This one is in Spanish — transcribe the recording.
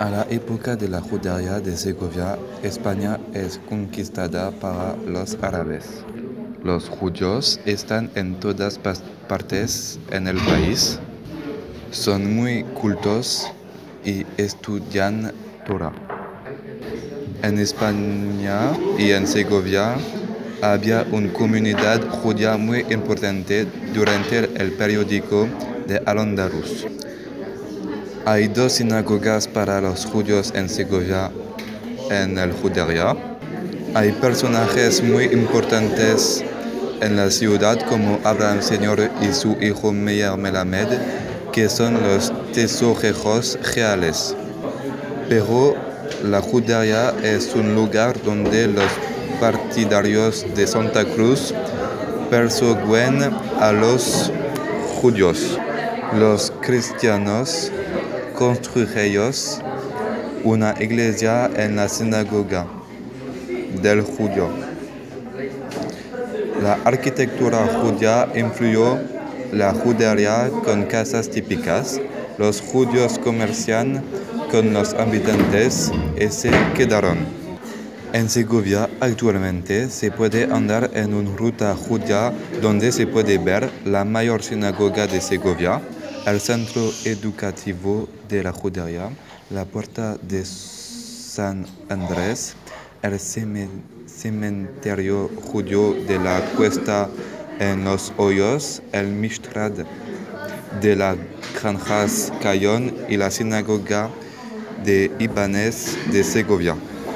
A la época de la judería de Segovia, España es conquistada para los árabes. Los judíos están en todas partes en el país, son muy cultos y estudian Torah. En España y en Segovia había una comunidad judía muy importante durante el periodo de Al-Ándalus. Hay dos sinagogas para los judíos en Segovia, en el Judería. Hay personajes muy importantes en la ciudad como Abraham Señor y su hijo Meir Melamed, que son los tesoreros reales. Pero la Judería es un lugar donde los partidarios de Santa Cruz persiguen a los judíos. Los cristianos construyeron una iglesia en la sinagoga del judío. La arquitectura judía influyó la judería con casas típicas. Los judíos comercian con los habitantes y se quedaron. En Segovia actualmente se puede andar en una ruta judía donde se puede ver la mayor sinagoga de Segovia, el centro educativo de la judería, la puerta de San Andrés, el cementerio judío de la Cuesta en los Hoyos, el Mishtrad de las Granjas Cayón y la sinagoga de Ibáñez de Segovia.